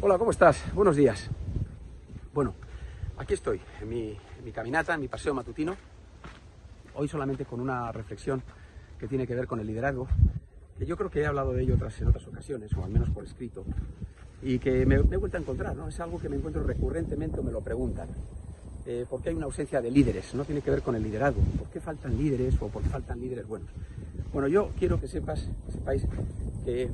Hola, ¿cómo estás? Buenos días. Bueno, aquí estoy, en mi, caminata, en mi paseo matutino. Hoy solamente con una reflexión que tiene que ver con el liderazgo, que yo creo que he hablado de ello otras, en otras ocasiones, o al menos por escrito, y que me, he vuelto a encontrar, ¿no? Es algo que me encuentro recurrentemente o me lo preguntan. Eh, ¿Por qué hay una ausencia de líderes? No tiene que ver con el liderazgo. ¿Por qué faltan líderes o por qué faltan líderes buenos? Bueno, yo quiero que sepas, sepáis que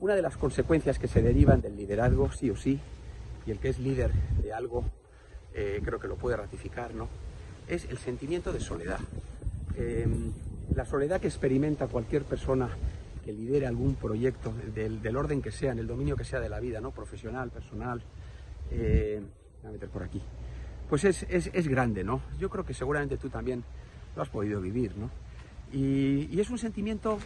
una de las consecuencias que se derivan del liderazgo, sí o sí, y el que es líder de algo, eh, creo que lo puede ratificar, ¿no? Es el sentimiento de soledad. Eh, la soledad que experimenta cualquier persona que lidere algún proyecto del, orden que sea, en el dominio que sea de la vida, ¿no? Profesional, personal. Eh, voy a meter por aquí. Pues es, es, es, grande, ¿no? Yo creo que seguramente tú también lo has podido vivir, ¿no? Y es un sentimiento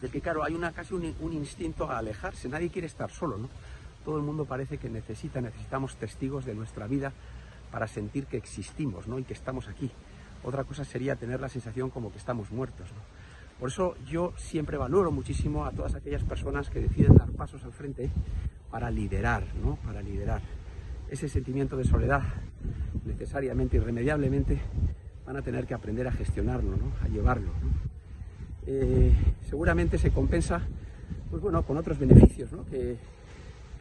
de que, claro, hay una, casi un, un, instinto a alejarse, nadie quiere estar solo, ¿no? Todo el mundo parece que necesita, necesitamos testigos de nuestra vida para sentir que existimos, ¿no? Y que estamos aquí. Otra cosa sería tener la sensación como que estamos muertos, ¿no? Por eso yo siempre valoro muchísimo a todas aquellas personas que deciden dar pasos al frente para liderar, ¿no? Para liderar. Ese sentimiento de soledad, necesariamente, irremediablemente, van a tener que aprender a gestionarlo, ¿no? A llevarlo, ¿no? Eh, seguramente se compensa pues bueno, con otros beneficios que,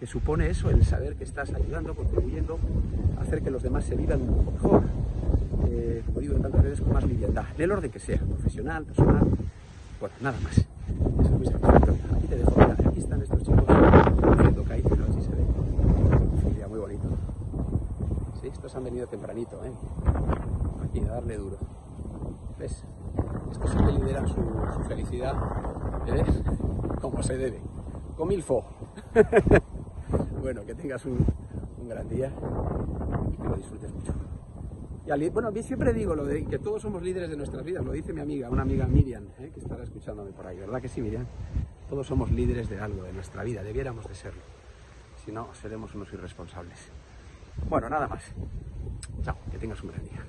supone eso, el saber que estás ayudando, contribuyendo a hacer que los demás se vivan un mejor, eh, como en tantas veces, con más liviandad, en el orden que sea, profesional, personal, bueno, nada más. Eso es satisfactorio. Aquí te dejo, mira, aquí están estos chicos haciendo kite, no se ve. Familia, muy bonito. Sí, estos han venido tempranito, ¿eh? Aquí, a darle duro. ¿Ves? Estos sí que lideran su, su felicidad ¿eh? como se debe. Comilfo. bueno, que tengas un, gran día y que lo disfrutes mucho. Y bueno, siempre digo lo de que todos somos líderes de nuestras vidas, lo dice mi amiga, una amiga Miriam, ¿eh? que estará escuchándome por ahí, ¿verdad que sí, Miriam? Todos somos líderes de algo, de nuestra vida, debiéramos de serlo. Si no, seremos unos irresponsables. Bueno, nada más. Chao, que tengas un gran día.